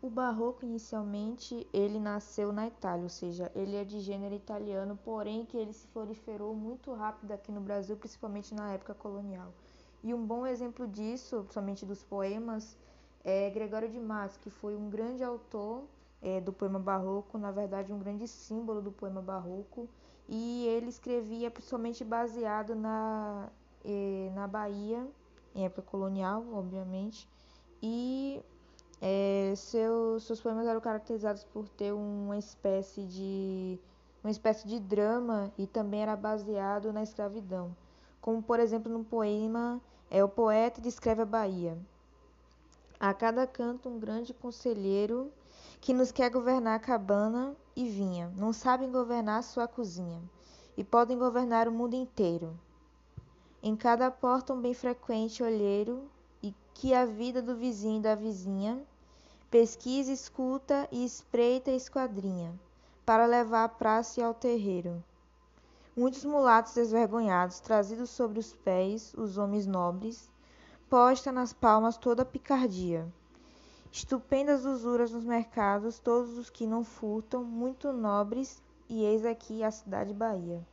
O barroco inicialmente ele nasceu na Itália, ou seja, ele é de gênero italiano, porém que ele se proliferou muito rápido aqui no Brasil, principalmente na época colonial. E um bom exemplo disso, somente dos poemas, é Gregório de Matos, que foi um grande autor é, do poema barroco, na verdade um grande símbolo do poema barroco, e ele escrevia principalmente baseado na, eh, na Bahia, em época colonial, obviamente, e é, seu, seus poemas eram caracterizados por ter uma espécie de uma espécie de drama e também era baseado na escravidão. Como por exemplo no poema é o poeta descreve a Bahia. A cada canto um grande conselheiro que nos quer governar a cabana e vinha, não sabem governar sua cozinha e podem governar o mundo inteiro. Em cada porta um bem frequente olheiro e que a vida do vizinho e da vizinha pesquisa, escuta e espreita a esquadrinha, para levar à praça e ao terreiro. Muitos mulatos desvergonhados, trazidos sobre os pés, os homens nobres, posta nas palmas toda a picardia. Estupendas usuras nos mercados, todos os que não furtam, muito nobres, e eis aqui a cidade Bahia.